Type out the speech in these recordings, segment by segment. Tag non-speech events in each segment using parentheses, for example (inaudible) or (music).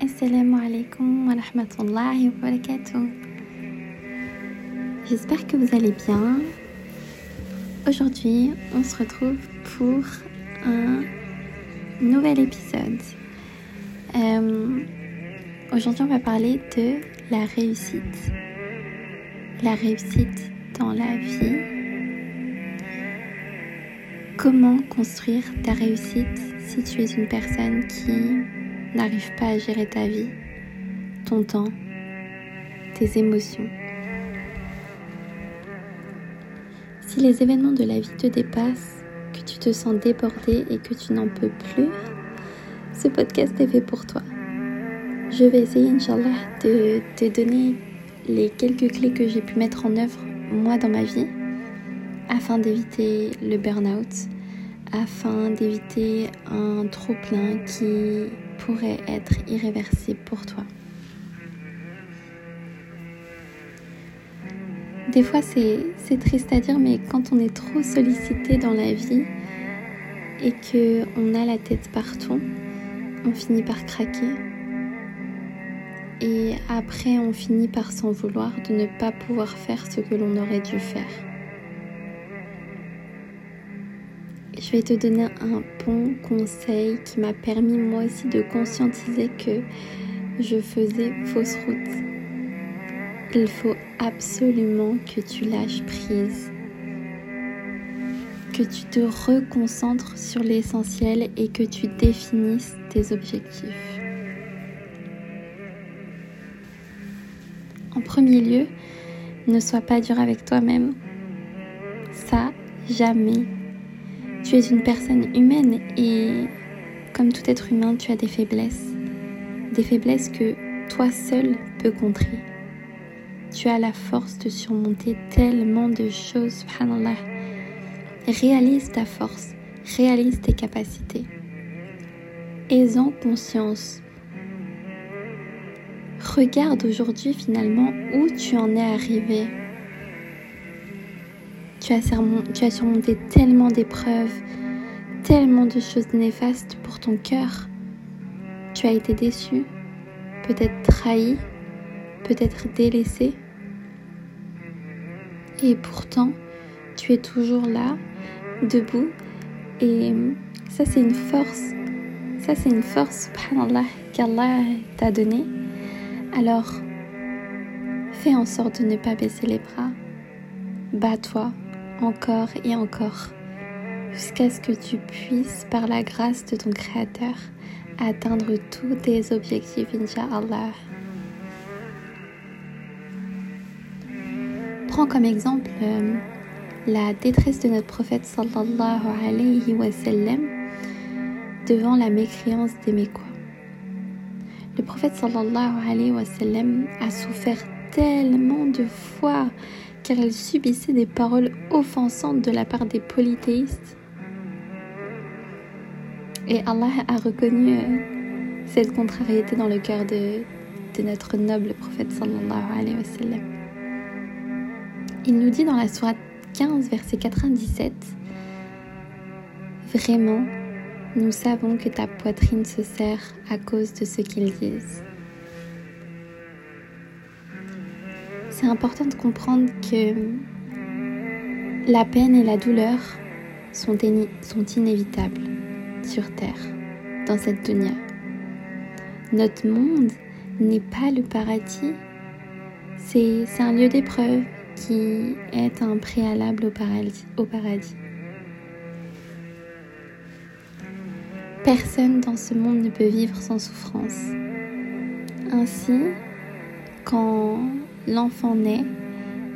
Assalamu alaikum wa rahmatullahi wa barakatuh. J'espère que vous allez bien. Aujourd'hui, on se retrouve pour un nouvel épisode. Euh, Aujourd'hui, on va parler de la réussite. La réussite dans la vie. Comment construire ta réussite si tu es une personne qui n'arrive pas à gérer ta vie, ton temps, tes émotions. Si les événements de la vie te dépassent, que tu te sens débordé et que tu n'en peux plus, ce podcast est fait pour toi. Je vais essayer, Inch'Allah, de te donner les quelques clés que j'ai pu mettre en œuvre moi dans ma vie afin d'éviter le burn-out, afin d'éviter un trop-plein qui pourrait être irréversible pour toi. Des fois, c'est triste à dire, mais quand on est trop sollicité dans la vie et que on a la tête partout, on finit par craquer. Et après, on finit par s'en vouloir de ne pas pouvoir faire ce que l'on aurait dû faire. Je vais te donner un bon conseil qui m'a permis moi aussi de conscientiser que je faisais fausse route. Il faut absolument que tu lâches prise, que tu te reconcentres sur l'essentiel et que tu définisses tes objectifs. En premier lieu, ne sois pas dur avec toi-même. Ça, jamais tu es une personne humaine et comme tout être humain, tu as des faiblesses. Des faiblesses que toi seul peux contrer. Tu as la force de surmonter tellement de choses, subhanallah. Réalise ta force, réalise tes capacités. Aie-en conscience. Regarde aujourd'hui finalement où tu en es arrivé. Tu as, surmonté tellement d'épreuves, tellement de choses néfastes pour ton cœur. Tu as été déçu, peut-être trahi, peut-être délaissé. Et pourtant, tu es toujours là, debout. Et ça, c'est une force. Ça, c'est une force, subhanallah, qu'Allah t'a donnée. Alors, fais en sorte de ne pas baisser les bras. Bats-toi, encore et encore, jusqu'à ce que tu puisses, par la grâce de ton Créateur, atteindre tous tes objectifs, Inch'Allah. Prends comme exemple euh, la détresse de notre prophète sallallahu alayhi wa sallam devant la mécréance des Mécois. Le prophète sallallahu alayhi wa sallam a souffert tellement de fois car elle subissait des paroles offensantes de la part des polythéistes. Et Allah a reconnu euh, cette contrariété dans le cœur de, notre noble prophète sallallahu alayhi wa sallam. Il nous dit dans la sourate 15, verset 97, Vraiment, nous savons que ta poitrine se serre à cause de ce qu'ils disent. C'est important de comprendre que la peine et la douleur sont, inévitables sur Terre, dans cette dunya. Notre monde n'est pas le paradis, c'est un lieu d'épreuve qui est un préalable au paradis, au paradis. Personne dans ce monde ne peut vivre sans souffrance. Ainsi, quand l'enfant naît,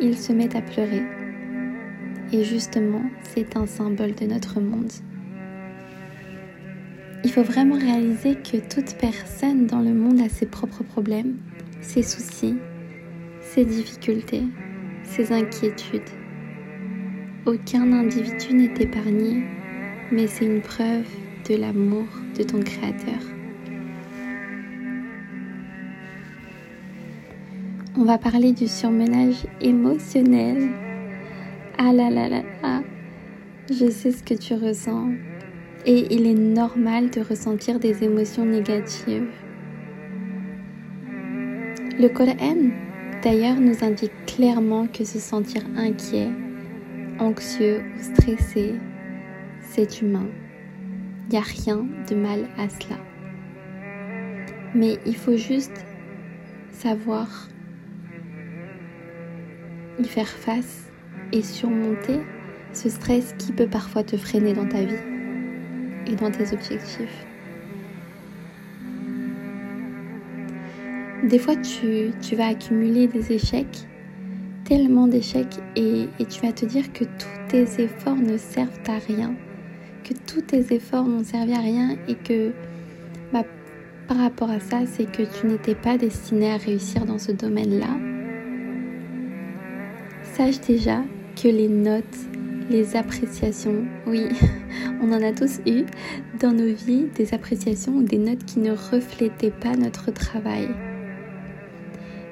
il se met à pleurer. Et justement, c'est un symbole de notre monde. Il faut vraiment réaliser que toute personne dans le monde a ses propres problèmes, ses soucis, ses difficultés, ses inquiétudes. Aucun individu n'est épargné, mais c'est une preuve de l'amour de ton Créateur. On va parler du surmenage émotionnel. Ah là là là là, je sais ce que tu ressens. Et il est normal de ressentir des émotions négatives. Le Coran, d'ailleurs, nous indique clairement que se sentir inquiet, anxieux ou stressé, c'est humain. Il n'y a rien de mal à cela. Mais il faut juste savoir faire face et surmonter ce stress qui peut parfois te freiner dans ta vie et dans tes objectifs. Des fois, tu, vas accumuler des échecs, tellement d'échecs, et, tu vas te dire que tous tes efforts ne servent à rien, que tous tes efforts n'ont servi à rien et que bah, par rapport à ça, c'est que tu n'étais pas destiné à réussir dans ce domaine-là. Sache déjà que les notes, les appréciations, oui, (laughs) on en a tous eu dans nos vies des appréciations ou des notes qui ne reflétaient pas notre travail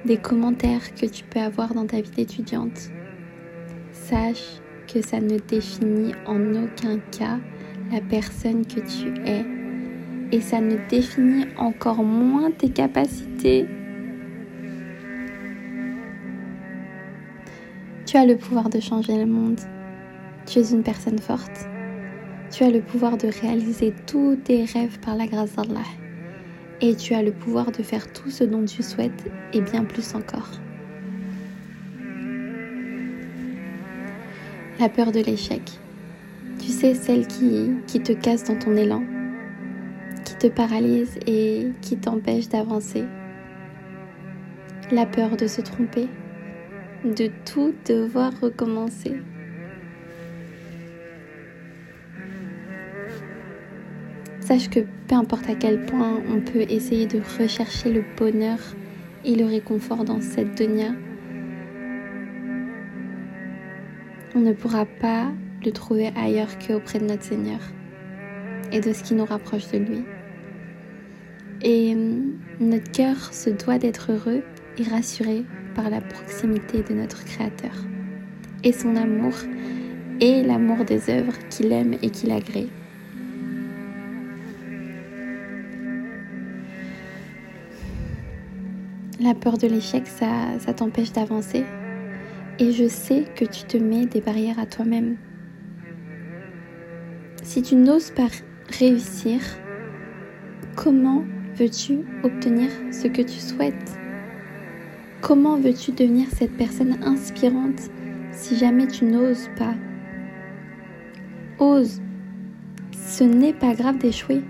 des commentaires que tu peux avoir dans ta vie d'étudiante. Sache que ça ne définit en aucun cas la personne que tu es et ça ne définit encore moins tes capacités. Tu as le pouvoir de changer le monde. Tu es une personne forte. Tu as le pouvoir de réaliser tous tes rêves par la grâce d'Allah et tu as le pouvoir de faire tout ce dont tu souhaites et bien plus encore. La peur de l'échec. Tu sais, celle qui, qui te casse dans ton élan, qui te paralyse et qui t'empêche d'avancer. La peur de se tromper, de tout devoir recommencer. Sache que peu importe à quel point on peut essayer de rechercher le bonheur et le réconfort dans cette dunya, on ne pourra pas le trouver ailleurs qu'auprès de notre Seigneur et de ce qui nous rapproche de lui. Et hum, notre cœur se doit d'être heureux et rassuré par la proximité de notre Créateur et son amour et l'amour des œuvres qu'il aime et qu'il agrée. La peur de l'échec, ça, ça t'empêche d'avancer. Et je sais que tu te mets des barrières à toi-même. Si tu n'oses pas réussir, comment veux-tu obtenir ce que tu souhaites? Comment veux-tu devenir cette personne inspirante si jamais tu n'oses pas? Ose. Ce n'est pas grave d'échouer.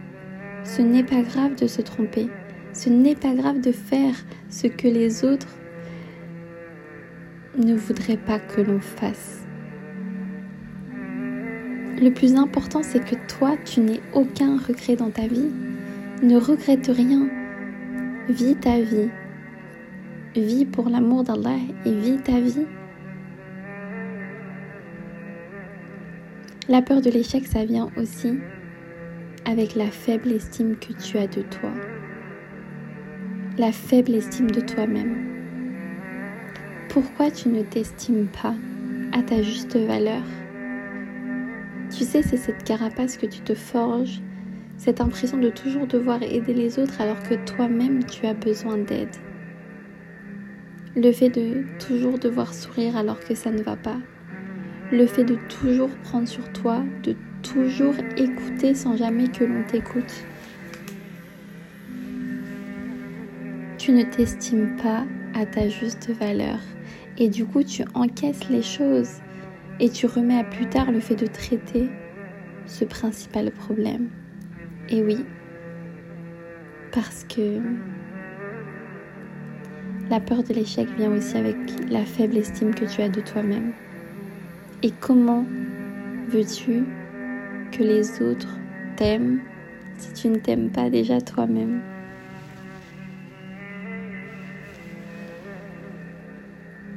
Ce n'est pas grave de se tromper. Ce n'est pas grave de faire ce que les autres ne voudraient pas que l'on fasse. Le plus important, c'est que toi, tu n'aies aucun regret dans ta vie. Ne regrette rien. Vis ta vie. Vis pour l'amour d'Allah et vis ta vie. La peur de l'échec, ça vient aussi avec la faible estime que tu as de toi la faible estime de toi-même. Pourquoi tu ne t'estimes pas à ta juste valeur? Tu sais, c'est cette carapace que tu te forges, cette impression de toujours devoir aider les autres alors que toi-même tu as besoin d'aide. Le fait de toujours devoir sourire alors que ça ne va pas. Le fait de toujours prendre sur toi, de toujours écouter sans jamais que l'on t'écoute. tu ne t'estimes pas à ta juste valeur et du coup tu encaisses les choses et tu remets à plus tard le fait de traiter ce principal problème. Et oui, parce que la peur de l'échec vient aussi avec la faible estime que tu as de toi-même. Et comment veux-tu que les autres t'aiment si tu ne t'aimes pas déjà toi-même?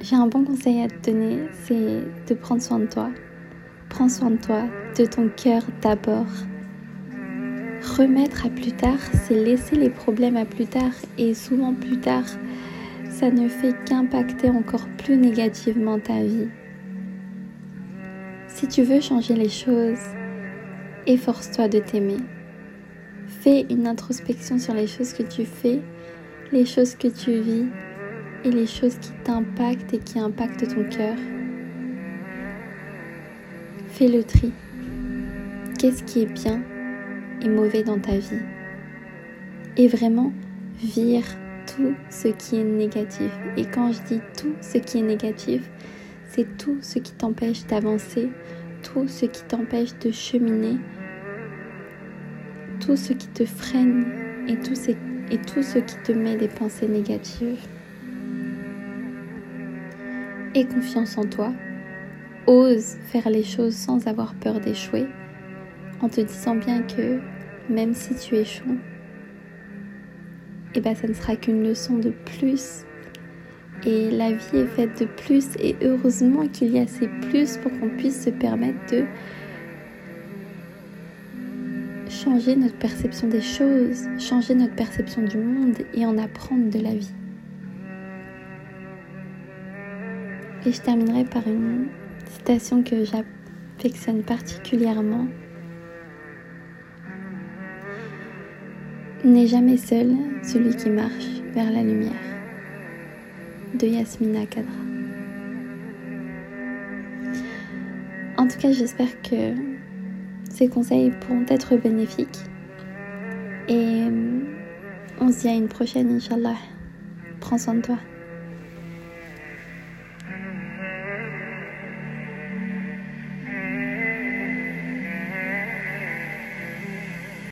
J'ai un bon conseil à te donner, c'est de prendre soin de toi. Prends soin de toi, de ton cœur d'abord. Remettre à plus tard, c'est laisser les problèmes à plus tard et souvent plus tard, ça ne fait qu'impacter encore plus négativement ta vie. Si tu veux changer les choses, efforce-toi de t'aimer. Fais une introspection sur les choses que tu fais, les choses que tu vis et les choses qui t'impactent et qui impactent ton cœur. Fais le tri. Qu'est-ce qui est bien et mauvais dans ta vie? Et vraiment, vire tout ce qui est négatif. Et quand je dis tout ce qui est négatif, c'est tout ce qui t'empêche d'avancer, tout ce qui t'empêche de cheminer, tout ce qui te freine et tout ce, qui te met des pensées négatives. Aie confiance en toi. Ose faire les choses sans avoir peur d'échouer, en te disant bien que même si tu échoues, et ben ça ne sera qu'une leçon de plus. Et la vie est faite de plus et heureusement qu'il y a ces plus pour qu'on puisse se permettre de changer notre perception des choses, changer notre perception du monde et en apprendre de la vie. Et je terminerai par une citation que j'affectionne particulièrement N'est jamais seul celui qui marche vers la lumière. De Yasmina Kadra. En tout cas, j'espère que ces conseils pourront être bénéfiques. Et on se dit à une prochaine, Inch'Allah. Prends soin de toi.